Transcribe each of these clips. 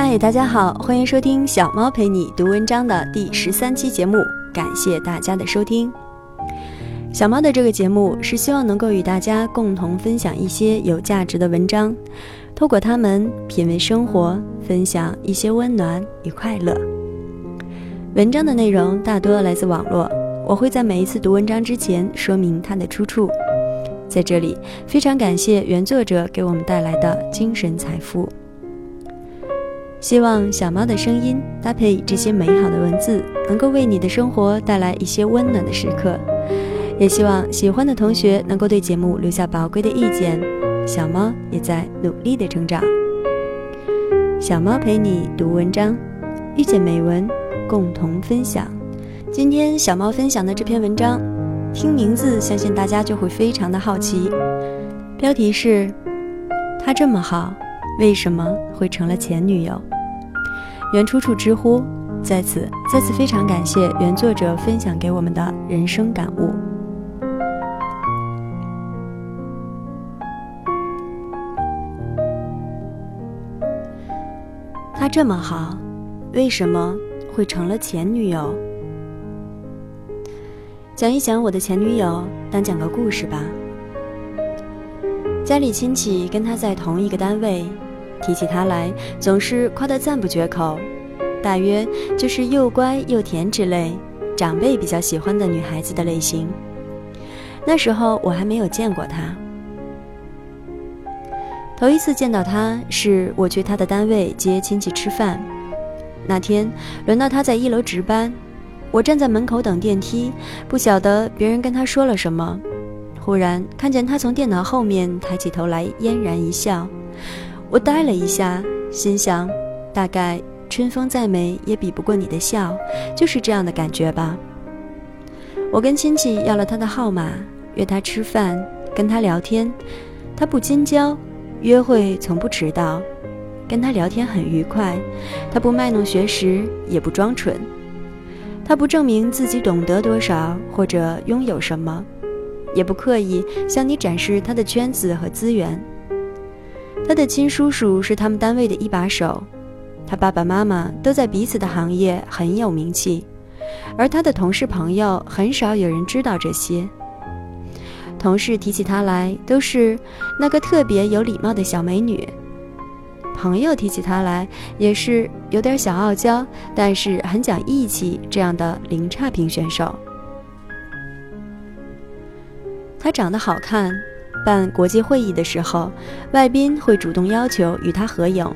嗨，大家好，欢迎收听小猫陪你读文章的第十三期节目，感谢大家的收听。小猫的这个节目是希望能够与大家共同分享一些有价值的文章，透过它们品味生活，分享一些温暖与快乐。文章的内容大多来自网络，我会在每一次读文章之前说明它的出处。在这里，非常感谢原作者给我们带来的精神财富。希望小猫的声音搭配这些美好的文字，能够为你的生活带来一些温暖的时刻。也希望喜欢的同学能够对节目留下宝贵的意见。小猫也在努力的成长。小猫陪你读文章，遇见美文，共同分享。今天小猫分享的这篇文章，听名字相信大家就会非常的好奇。标题是：他这么好。为什么会成了前女友？原出处知乎，在此再次非常感谢原作者分享给我们的人生感悟。他这么好，为什么会成了前女友？讲一讲我的前女友，当讲个故事吧。家里亲戚跟他在同一个单位。提起她来，总是夸得赞不绝口，大约就是又乖又甜之类，长辈比较喜欢的女孩子的类型。那时候我还没有见过她，头一次见到她是我去她的单位接亲戚吃饭。那天轮到她在一楼值班，我站在门口等电梯，不晓得别人跟她说了什么，忽然看见她从电脑后面抬起头来，嫣然一笑。我呆了一下，心想，大概春风再美也比不过你的笑，就是这样的感觉吧。我跟亲戚要了他的号码，约他吃饭，跟他聊天，他不金交，约会从不迟到，跟他聊天很愉快，他不卖弄学识，也不装蠢，他不证明自己懂得多少或者拥有什么，也不刻意向你展示他的圈子和资源。他的亲叔叔是他们单位的一把手，他爸爸妈妈都在彼此的行业很有名气，而他的同事朋友很少有人知道这些。同事提起他来都是那个特别有礼貌的小美女，朋友提起他来也是有点小傲娇，但是很讲义气这样的零差评选手。他长得好看。办国际会议的时候，外宾会主动要求与他合影。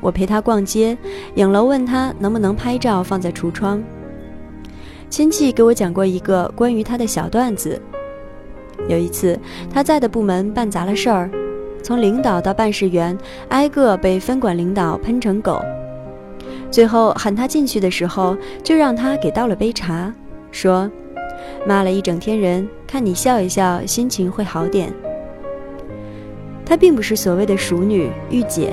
我陪他逛街，影楼问他能不能拍照放在橱窗。亲戚给我讲过一个关于他的小段子。有一次，他在的部门办砸了事儿，从领导到办事员挨个被分管领导喷成狗。最后喊他进去的时候，就让他给倒了杯茶，说。骂了一整天人，看你笑一笑，心情会好点。她并不是所谓的熟女御姐，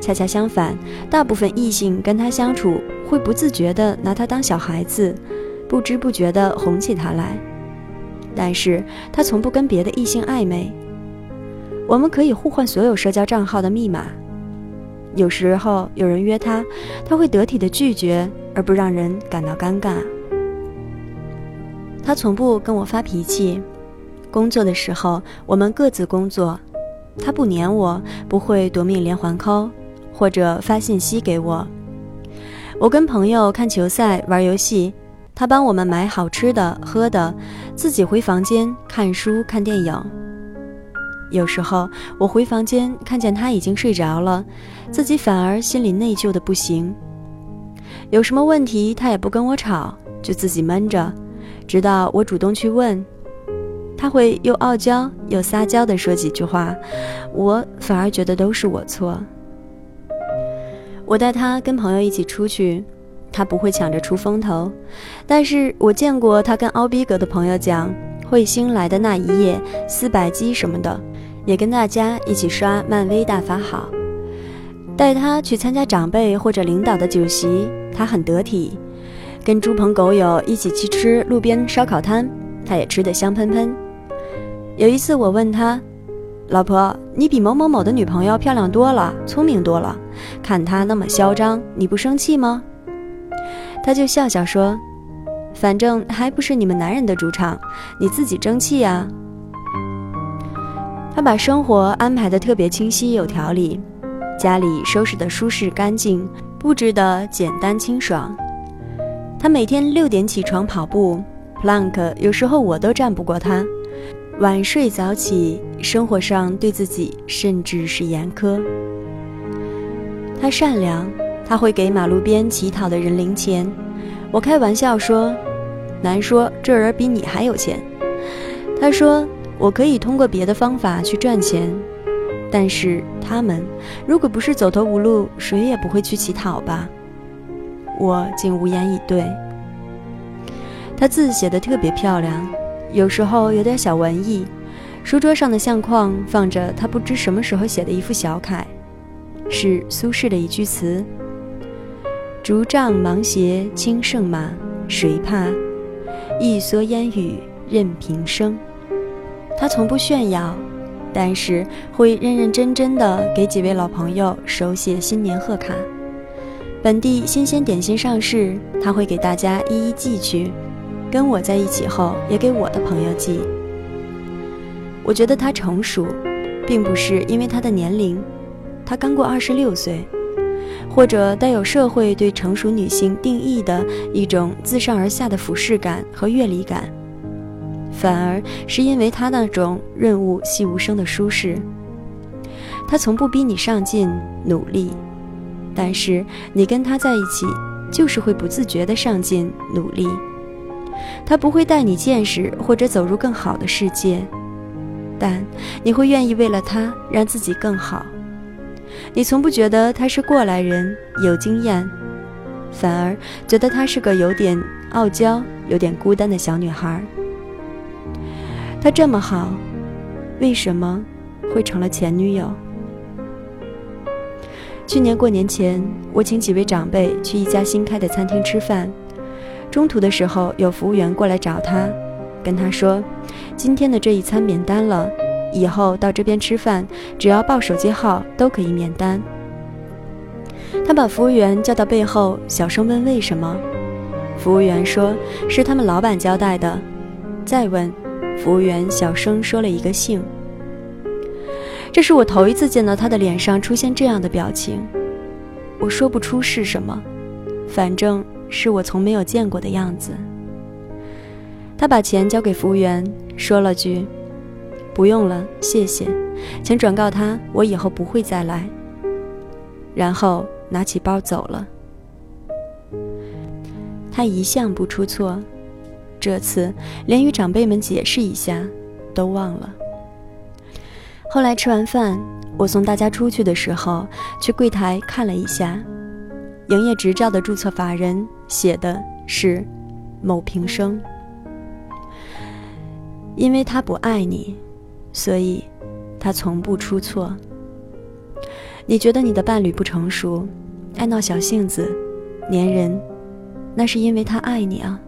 恰恰相反，大部分异性跟她相处会不自觉地拿她当小孩子，不知不觉地哄起她来。但是她从不跟别的异性暧昧。我们可以互换所有社交账号的密码。有时候有人约她，她会得体的拒绝，而不让人感到尴尬。他从不跟我发脾气，工作的时候我们各自工作，他不黏我，不会夺命连环 call，或者发信息给我。我跟朋友看球赛、玩游戏，他帮我们买好吃的、喝的，自己回房间看书、看电影。有时候我回房间看见他已经睡着了，自己反而心里内疚的不行。有什么问题他也不跟我吵，就自己闷着。直到我主动去问，他会又傲娇又撒娇地说几句话，我反而觉得都是我错。我带他跟朋友一起出去，他不会抢着出风头，但是我见过他跟凹逼格的朋友讲彗星来的那一夜四百击什么的，也跟大家一起刷漫威大法好。带他去参加长辈或者领导的酒席，他很得体。跟猪朋狗友一起去吃路边烧烤摊，他也吃得香喷喷。有一次我问他：“老婆，你比某某某的女朋友漂亮多了，聪明多了。看她那么嚣张，你不生气吗？”他就笑笑说：“反正还不是你们男人的主场，你自己争气呀。”他把生活安排的特别清晰有条理，家里收拾得舒适干净，布置得简单清爽。他每天六点起床跑步，plank 有时候我都战不过他。晚睡早起，生活上对自己甚至是严苛。他善良，他会给马路边乞讨的人零钱。我开玩笑说：“难说这人比你还有钱。”他说：“我可以通过别的方法去赚钱，但是他们如果不是走投无路，谁也不会去乞讨吧？”我竟无言以对。他字写得特别漂亮。有时候有点小文艺，书桌上的相框放着他不知什么时候写的一幅小楷，是苏轼的一句词：“竹杖芒鞋轻胜马，谁怕？一蓑烟雨任平生。”他从不炫耀，但是会认认真真的给几位老朋友手写新年贺卡。本地新鲜点心上市，他会给大家一一寄去。跟我在一起后，也给我的朋友寄。我觉得他成熟，并不是因为他的年龄，他刚过二十六岁，或者带有社会对成熟女性定义的一种自上而下的俯视感和阅历感，反而是因为他那种润物细无声的舒适。他从不逼你上进努力，但是你跟他在一起，就是会不自觉的上进努力。他不会带你见识或者走入更好的世界，但你会愿意为了他让自己更好。你从不觉得他是过来人有经验，反而觉得他是个有点傲娇、有点孤单的小女孩。他这么好，为什么会成了前女友？去年过年前，我请几位长辈去一家新开的餐厅吃饭。中途的时候，有服务员过来找他，跟他说：“今天的这一餐免单了，以后到这边吃饭，只要报手机号都可以免单。”他把服务员叫到背后，小声问：“为什么？”服务员说：“是他们老板交代的。”再问，服务员小声说了一个姓。这是我头一次见到他的脸上出现这样的表情，我说不出是什么，反正。是我从没有见过的样子。他把钱交给服务员，说了句：“不用了，谢谢，请转告他，我以后不会再来。”然后拿起包走了。他一向不出错，这次连与长辈们解释一下都忘了。后来吃完饭，我送大家出去的时候，去柜台看了一下。营业执照的注册法人写的是某平生，因为他不爱你，所以他从不出错。你觉得你的伴侣不成熟，爱闹小性子，粘人，那是因为他爱你啊。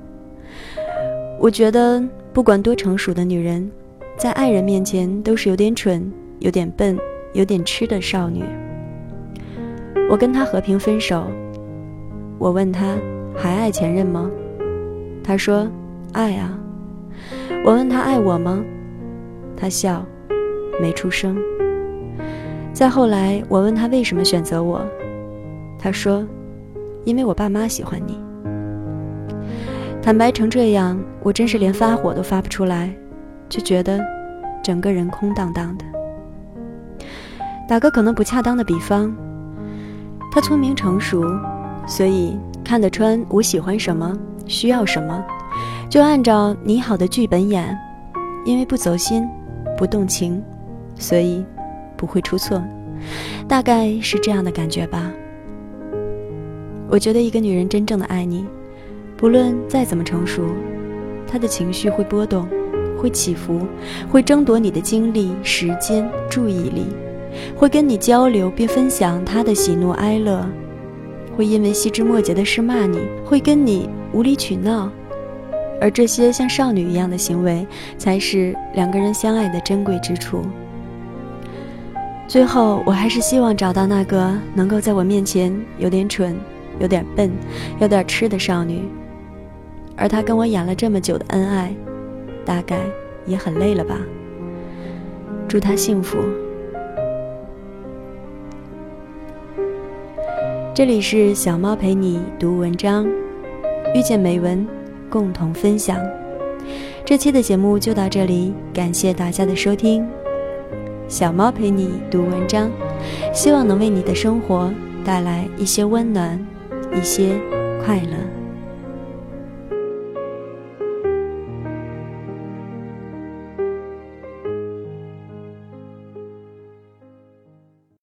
我觉得不管多成熟的女人，在爱人面前都是有点蠢、有点笨、有点痴的少女。我跟他和平分手。我问他还爱前任吗？他说爱啊。我问他爱我吗？他笑，没出声。再后来，我问他为什么选择我？他说，因为我爸妈喜欢你。坦白成这样，我真是连发火都发不出来，就觉得整个人空荡荡的。打个可能不恰当的比方，他聪明成熟。所以看得穿我喜欢什么，需要什么，就按照你好的剧本演。因为不走心，不动情，所以不会出错。大概是这样的感觉吧。我觉得一个女人真正的爱你，不论再怎么成熟，她的情绪会波动，会起伏，会争夺你的精力、时间、注意力，会跟你交流并分享他的喜怒哀乐。会因为细枝末节的事骂你，会跟你无理取闹，而这些像少女一样的行为，才是两个人相爱的珍贵之处。最后，我还是希望找到那个能够在我面前有点蠢、有点笨、有点痴的少女。而他跟我演了这么久的恩爱，大概也很累了吧。祝他幸福。这里是小猫陪你读文章，遇见美文，共同分享。这期的节目就到这里，感谢大家的收听。小猫陪你读文章，希望能为你的生活带来一些温暖，一些快乐。